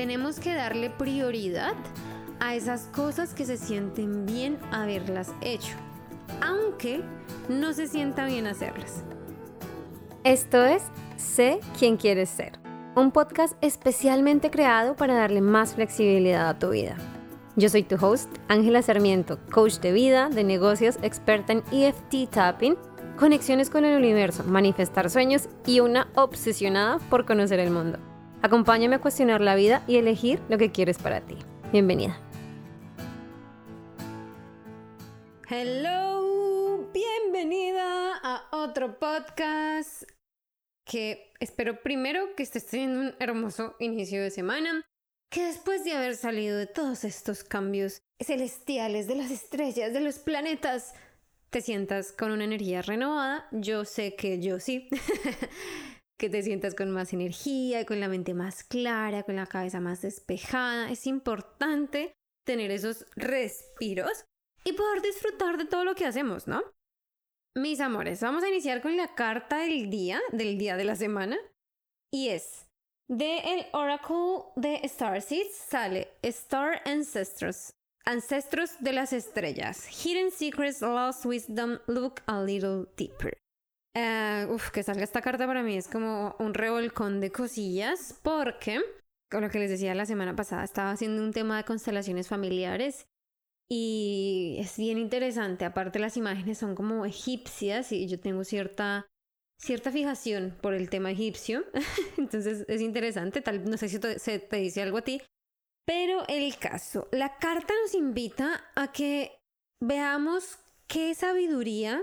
tenemos que darle prioridad a esas cosas que se sienten bien haberlas hecho, aunque no se sienta bien hacerlas. Esto es Sé quién quieres ser, un podcast especialmente creado para darle más flexibilidad a tu vida. Yo soy tu host, Ángela Sarmiento, coach de vida, de negocios, experta en EFT tapping, conexiones con el universo, manifestar sueños y una obsesionada por conocer el mundo. Acompáñame a cuestionar la vida y elegir lo que quieres para ti. Bienvenida. Hello, bienvenida a otro podcast que espero primero que estés teniendo un hermoso inicio de semana, que después de haber salido de todos estos cambios celestiales, de las estrellas, de los planetas, te sientas con una energía renovada. Yo sé que yo sí. que te sientas con más energía, con la mente más clara, con la cabeza más despejada. Es importante tener esos respiros y poder disfrutar de todo lo que hacemos, ¿no? Mis amores, vamos a iniciar con la carta del día, del día de la semana. Y es de el Oracle de Starseeds sale Star Ancestors, Ancestros de las Estrellas, Hidden Secrets, Lost Wisdom, Look a Little Deeper. Uh, uf, que salga esta carta para mí es como un revolcón de cosillas porque, con lo que les decía la semana pasada, estaba haciendo un tema de constelaciones familiares y es bien interesante. Aparte las imágenes son como egipcias y yo tengo cierta cierta fijación por el tema egipcio. Entonces es interesante, tal no sé si se te dice algo a ti, pero el caso, la carta nos invita a que veamos qué sabiduría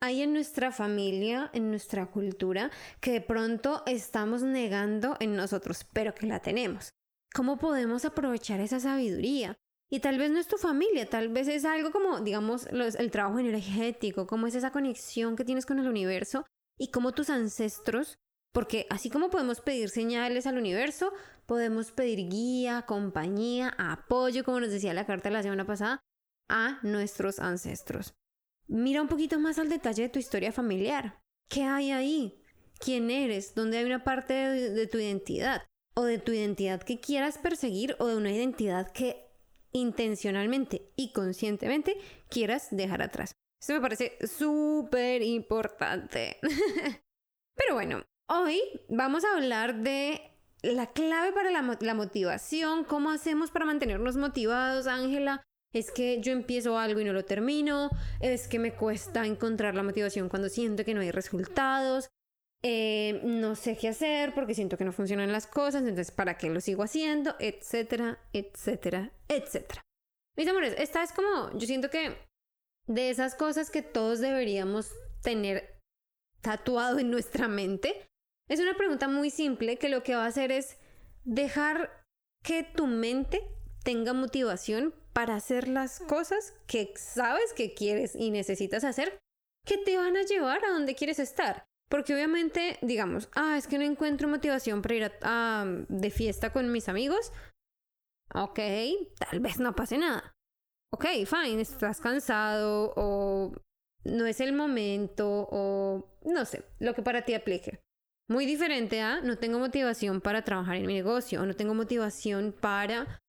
hay en nuestra familia, en nuestra cultura, que de pronto estamos negando en nosotros, pero que la tenemos. ¿Cómo podemos aprovechar esa sabiduría? Y tal vez no es tu familia, tal vez es algo como, digamos, el trabajo energético, cómo es esa conexión que tienes con el universo y cómo tus ancestros, porque así como podemos pedir señales al universo, podemos pedir guía, compañía, apoyo, como nos decía la carta la semana pasada, a nuestros ancestros. Mira un poquito más al detalle de tu historia familiar. ¿Qué hay ahí? ¿Quién eres? ¿Dónde hay una parte de, tu identidad? O de tu identidad que quieras perseguir o de una identidad que intencionalmente y conscientemente quieras dejar atrás. Esto me parece súper importante. Pero bueno, hoy vamos a hablar de la clave para la, la motivación, cómo hacemos para mantenernos motivados, Ángela, es que yo empiezo algo y no lo termino, es que me cuesta encontrar la motivación cuando siento que no hay resultados, eh, no sé qué hacer porque siento que no funcionan las cosas, entonces ¿para qué lo sigo haciendo? Etcétera, etcétera, etcétera. Mis amores, esta es como, yo siento que de esas cosas que todos deberíamos tener tatuado en nuestra mente, es una pregunta muy simple que lo que va a hacer es dejar que tu mente tenga motivación para hacer las cosas que sabes que quieres y necesitas hacer, que te van a llevar a donde quieres estar. Porque obviamente, digamos, ah, es que no encuentro motivación para ir a, de fiesta con mis amigos. Ok, tal vez no pase nada. Ok, fine, estás cansado o no es el momento o no sé, lo que para ti aplique. Muy diferente a no tengo motivación para trabajar en mi negocio o no tengo motivación para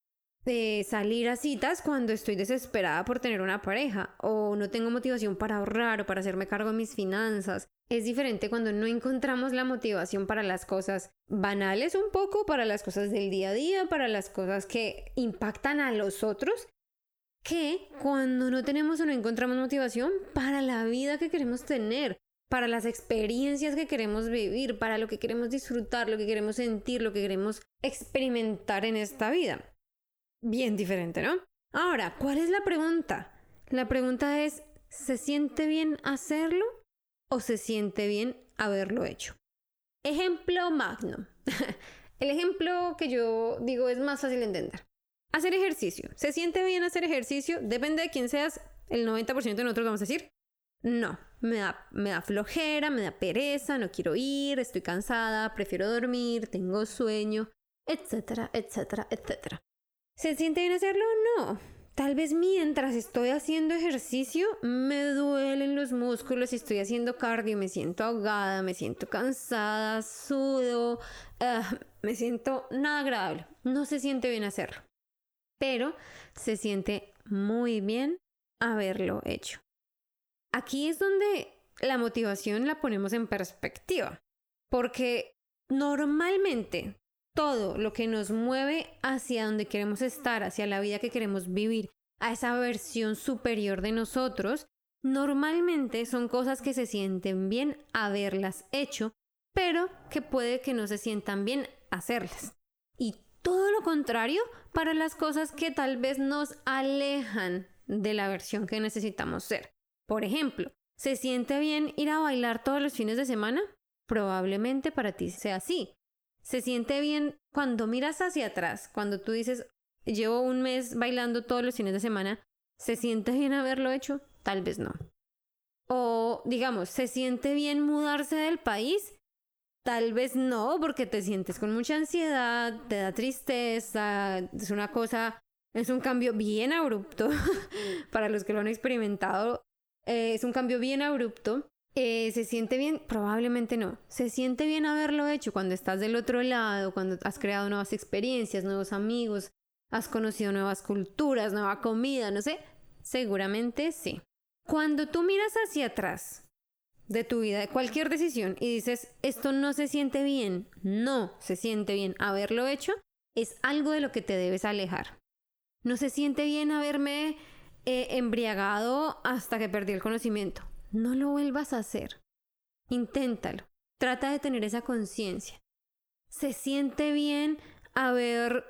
de salir a citas cuando estoy desesperada por tener una pareja o no tengo motivación para ahorrar o para hacerme cargo de mis finanzas. Es diferente cuando no encontramos la motivación para las cosas banales un poco, para las cosas del día a día, para las cosas que impactan a los otros, que cuando no tenemos o no encontramos motivación para la vida que queremos tener, para las experiencias que queremos vivir, para lo que queremos disfrutar, lo que queremos sentir, lo que queremos experimentar en esta vida bien diferente, ¿no? Ahora, ¿cuál es la pregunta? La pregunta es, ¿se siente bien hacerlo o se siente bien haberlo hecho? Ejemplo magno. El ejemplo que yo digo es más fácil de entender. Hacer ejercicio. ¿Se siente bien hacer ejercicio? Depende de quién seas. El 90% de nosotros vamos a decir, no, me da, me da flojera, me da pereza, no quiero ir, estoy cansada, prefiero dormir, tengo sueño, etcétera, etcétera, etcétera. ¿Se siente bien hacerlo? No. Tal vez mientras estoy haciendo ejercicio me duelen los músculos estoy haciendo cardio, me siento ahogada, me siento cansada, sudo, ah, me siento nada agradable. No se siente bien hacerlo. Pero se siente muy bien haberlo hecho. Aquí es donde la motivación la ponemos en perspectiva. Porque normalmente todo lo que nos mueve hacia donde queremos estar, hacia la vida que queremos vivir, a esa versión superior de nosotros, normalmente son cosas que se sienten bien haberlas hecho, pero que puede que no se sientan bien hacerlas. Y todo lo contrario para las cosas que tal vez nos alejan de la versión que necesitamos ser. Por ejemplo, ¿se siente bien ir a bailar todos los fines de semana? Probablemente para ti sea así. Se siente bien cuando miras hacia atrás, cuando tú dices, llevo un mes bailando todos los fines de semana, ¿se siente bien haberlo hecho? Tal vez no. O digamos, ¿se siente bien mudarse del país? Tal vez no, porque te sientes con mucha ansiedad, te da tristeza, es una cosa, es un cambio bien abrupto para los que lo han experimentado, eh, es un cambio bien abrupto eh, ¿Se siente bien? Probablemente no. ¿Se siente bien haberlo hecho cuando estás del otro lado, cuando has creado nuevas experiencias, nuevos amigos, has conocido nuevas culturas, nueva comida, no sé? Seguramente sí. Cuando tú miras hacia atrás de tu vida, de cualquier decisión, y dices, esto no se siente bien, no se siente bien haberlo hecho, es algo de lo que te debes alejar. No se siente bien haberme eh, embriagado hasta que perdí el conocimiento no lo vuelvas a hacer. Inténtalo. Trata de tener esa conciencia. ¿Se siente bien haber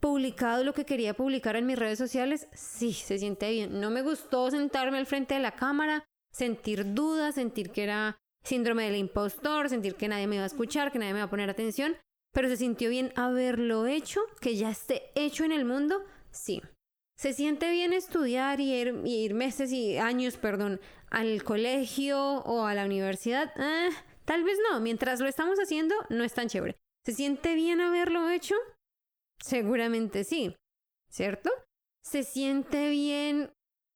publicado lo que quería publicar en mis redes sociales? Sí, se siente bien. No me gustó sentarme al frente de la cámara, sentir dudas, sentir que era síndrome del impostor, sentir que nadie me iba a escuchar, que nadie me iba a poner atención, pero se sintió bien haberlo hecho, que ya esté hecho en el mundo. Sí. ¿Se siente bien estudiar y ir, meses y años, perdón, al colegio o a la universidad? Eh, tal vez no. Mientras lo estamos haciendo, no es tan chévere. ¿Se siente bien haberlo hecho? Seguramente sí. ¿Cierto? ¿Se siente bien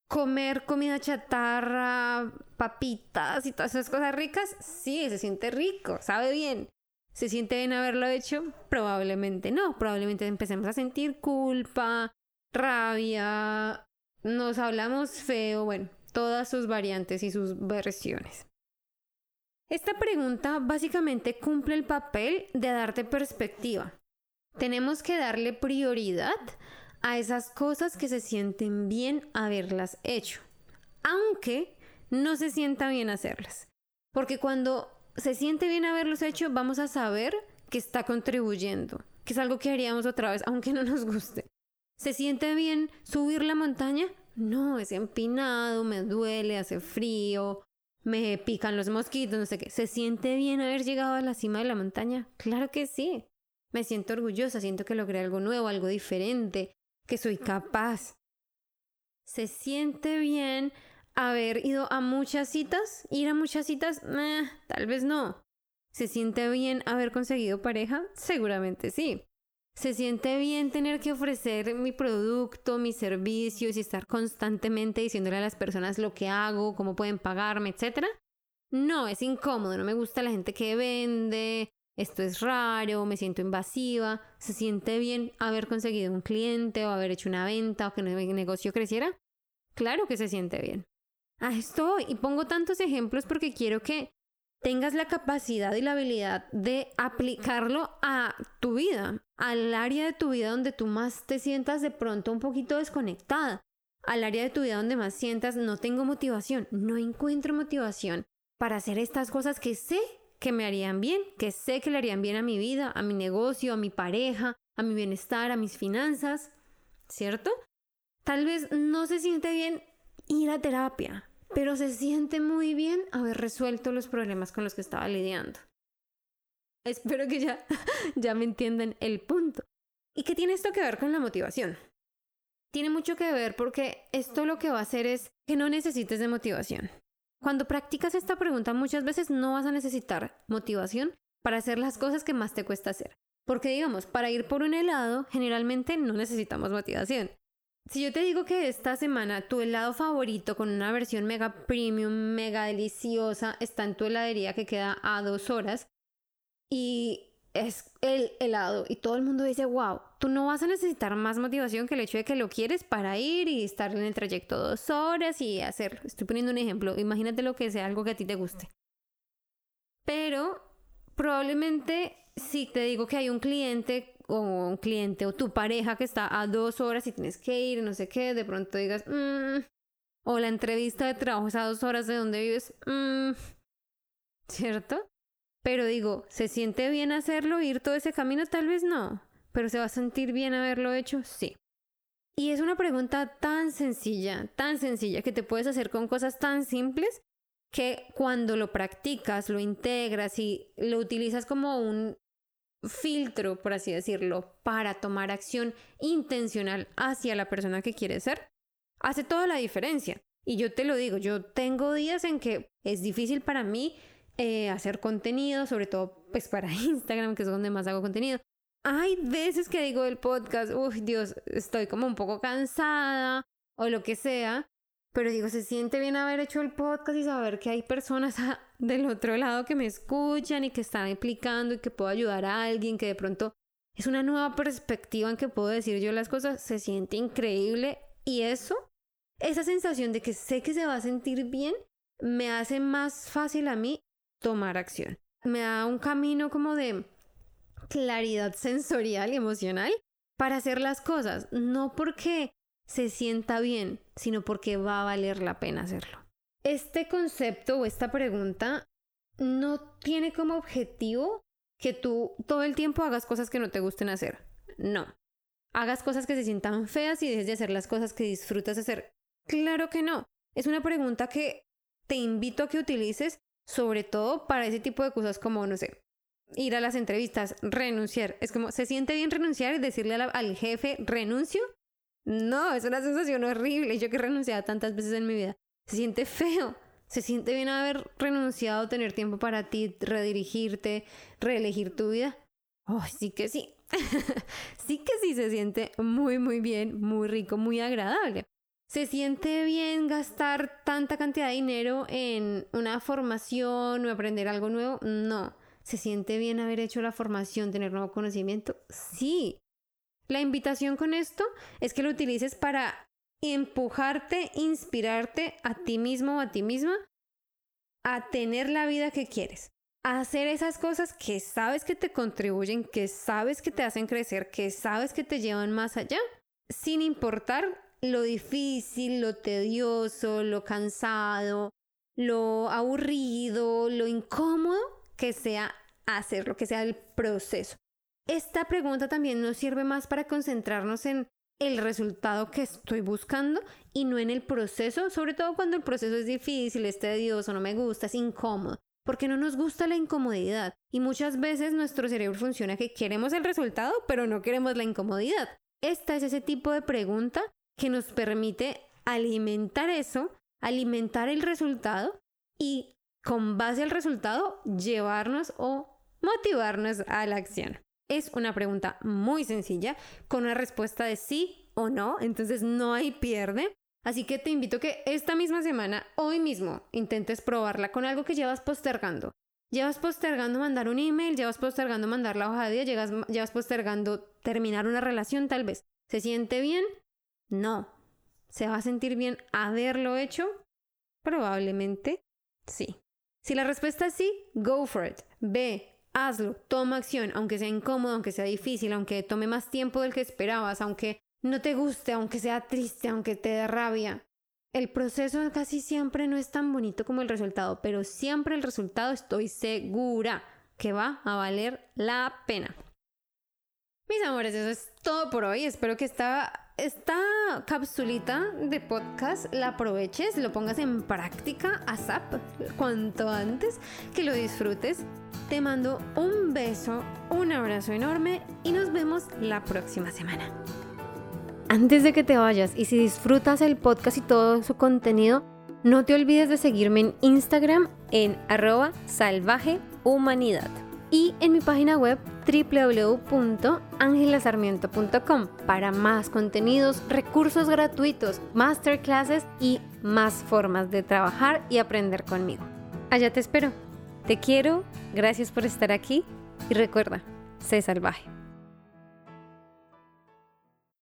comer comida chatarra, papitas y todas esas cosas ricas? Sí, se siente rico, sabe bien. ¿Se siente bien haberlo hecho? Probablemente no. Probablemente empecemos a sentir culpa, rabia, nos hablamos feo, bueno, todas sus variantes y sus versiones. Esta pregunta básicamente cumple el papel de darte perspectiva. Tenemos que darle prioridad a esas cosas que se sienten bien haberlas hecho, aunque no se sienta bien hacerlas. Porque cuando se siente bien haberlos hecho, vamos a saber que está contribuyendo, que es algo que haríamos otra vez, aunque no nos guste. ¿Se siente bien subir la montaña? No, es empinado, me duele, hace frío, me pican los mosquitos, no sé qué. ¿Se siente bien haber llegado a la cima de la montaña? Claro que sí. Me siento orgullosa, siento que logré algo nuevo, algo diferente, que soy capaz. ¿Se siente bien haber ido a muchas citas? ¿Ir a muchas citas? tal vez no. ¿Se siente bien haber conseguido pareja? Seguramente sí. ¿Se siente bien tener que ofrecer mi producto, mis servicios y estar constantemente diciéndole a las personas lo que hago, cómo pueden pagarme, etcétera? No, es incómodo, no me gusta la gente que vende, esto es raro, me siento invasiva. ¿Se siente bien haber conseguido un cliente o haber hecho una venta o que mi negocio creciera? Claro que se siente bien. A esto y pongo tantos ejemplos porque quiero que tengas la capacidad y la habilidad de aplicarlo a tu vida, al área de tu vida donde tú más te sientas de pronto un poquito desconectada, al área de tu vida donde más sientas no tengo motivación, no encuentro motivación para hacer estas cosas que sé que me harían bien, que sé que le harían bien a mi vida, a mi negocio, a mi pareja, a mi bienestar, a mis finanzas, ¿cierto? Tal vez no se siente bien ir a terapia, pero se siente muy bien haber resuelto los problemas con los que estaba lidiando. Espero que ya, ya me entiendan el punto. ¿Y qué tiene esto que ver con la motivación? Tiene mucho que ver porque esto lo que va a hacer es que no necesites de motivación. Cuando practicas esta pregunta muchas veces no vas a necesitar motivación para hacer las cosas que más te cuesta hacer. Porque digamos, para ir por un helado generalmente no necesitamos motivación. Si yo te digo que esta semana tu helado favorito con una versión mega premium, mega deliciosa, está en tu heladería que queda a dos horas y es el helado y todo el mundo dice, wow, tú no vas a necesitar más motivación que el hecho de que lo quieres para ir y estar en el trayecto dos horas y hacerlo. Estoy poniendo un ejemplo, imagínate lo que sea algo que a ti te guste. Pero probablemente si te digo que hay un cliente o un cliente o tu pareja que está a dos horas y tienes que ir, no sé qué, de pronto digas, mmm, o la entrevista de trabajo es a dos horas de donde vives, mmm, ¿cierto? Pero digo, ¿se siente bien hacerlo, ir todo ese camino? Tal vez no, pero ¿se va a sentir bien haberlo hecho? Sí. Y es una pregunta tan sencilla, tan sencilla, que te puedes hacer con cosas tan simples que cuando lo practicas, lo integras y lo utilizas como un filtro, por así decirlo, para tomar acción intencional hacia la persona que quieres ser, hace toda la diferencia. Y yo te lo digo, yo tengo días en que es difícil para mí eh, hacer contenido, sobre todo pues para Instagram, que es donde más hago contenido. Hay veces que digo el podcast, uy Dios, estoy como un poco cansada o lo que sea, pero digo, se siente bien haber hecho el podcast y saber que hay personas del otro lado que me escuchan y que están implicando y que puedo ayudar a alguien, que de pronto es una nueva perspectiva en que puedo decir yo las cosas, se siente increíble y eso, esa sensación de que sé que se va a sentir bien, me hace más fácil a mí tomar acción. Me da un camino como de claridad sensorial y emocional para hacer las cosas, no porque se sienta bien, sino porque va a valer la pena hacerlo. Este concepto o esta pregunta no tiene como objetivo que tú todo el tiempo hagas cosas que no te gusten hacer. No. Hagas cosas que se sientan feas y dejes de hacer las cosas que disfrutas hacer. Claro que no. Es una pregunta que te invito a que utilices sobre todo para ese tipo de cosas como, no sé, ir a las entrevistas, renunciar. Es como, ¿se siente bien renunciar y decirle al jefe, renuncio? No, es una sensación horrible. Yo que he renunciado tantas veces en mi vida. Se siente feo. Se siente bien haber renunciado, tener tiempo para ti, redirigirte, reelegir tu vida. Oh, sí que sí. sí que sí se siente muy, muy bien, muy rico, muy agradable. ¿Se siente bien gastar tanta cantidad de dinero en una formación o aprender algo nuevo? No. ¿Se siente bien haber hecho la formación, tener nuevo conocimiento? Sí. La invitación con esto es que lo utilices para empujarte, inspirarte a ti mismo o a ti misma a tener la vida que quieres, a hacer esas cosas que sabes que te contribuyen, que sabes que te hacen crecer, que sabes que te llevan más allá, sin importar lo difícil, lo tedioso, lo cansado, lo aburrido, lo incómodo que sea hacerlo, que sea el proceso. Esta pregunta también nos sirve más para concentrarnos en el resultado que estoy buscando y no en el proceso, sobre todo cuando el proceso es difícil, es tedioso, no me gusta, es incómodo, porque no nos gusta la incomodidad y muchas veces nuestro cerebro funciona que queremos el resultado, pero no queremos la incomodidad. Esta es ese tipo de pregunta que nos permite alimentar eso, alimentar el resultado y con base al resultado llevarnos o motivarnos a la acción. Es una pregunta muy sencilla con una respuesta de sí o no, entonces no hay pierde. Así que te invito a que esta misma semana, hoy mismo, intentes probarla con algo que llevas postergando. Llevas postergando mandar un email, llevas postergando mandar la hoja de día, llevas, llevas postergando terminar una relación tal vez. ¿Se siente bien? No. ¿Se va a sentir bien haberlo hecho? Probablemente sí. Si la respuesta es sí, go for it. Ve, hazlo, toma acción, aunque sea incómodo, aunque sea difícil, aunque tome más tiempo del que esperabas, aunque no te guste, aunque sea triste, aunque te dé rabia. El proceso casi siempre no es tan bonito como el resultado, pero siempre el resultado estoy segura que va a valer la pena. Mis amores, eso es todo por hoy. Espero que esta, esta capsulita de podcast la aproveches, lo pongas en práctica a cuanto antes, que lo disfrutes. Te mando un beso, un abrazo enorme y nos vemos la próxima semana. Antes de que te vayas y si disfrutas el podcast y todo su contenido, no te olvides de seguirme en Instagram en arroba salvajehumanidad y en mi página web www.angelasarmiento.com para más contenidos, recursos gratuitos, masterclasses y más formas de trabajar y aprender conmigo. Allá te espero. Te quiero, gracias por estar aquí y recuerda, sé salvaje.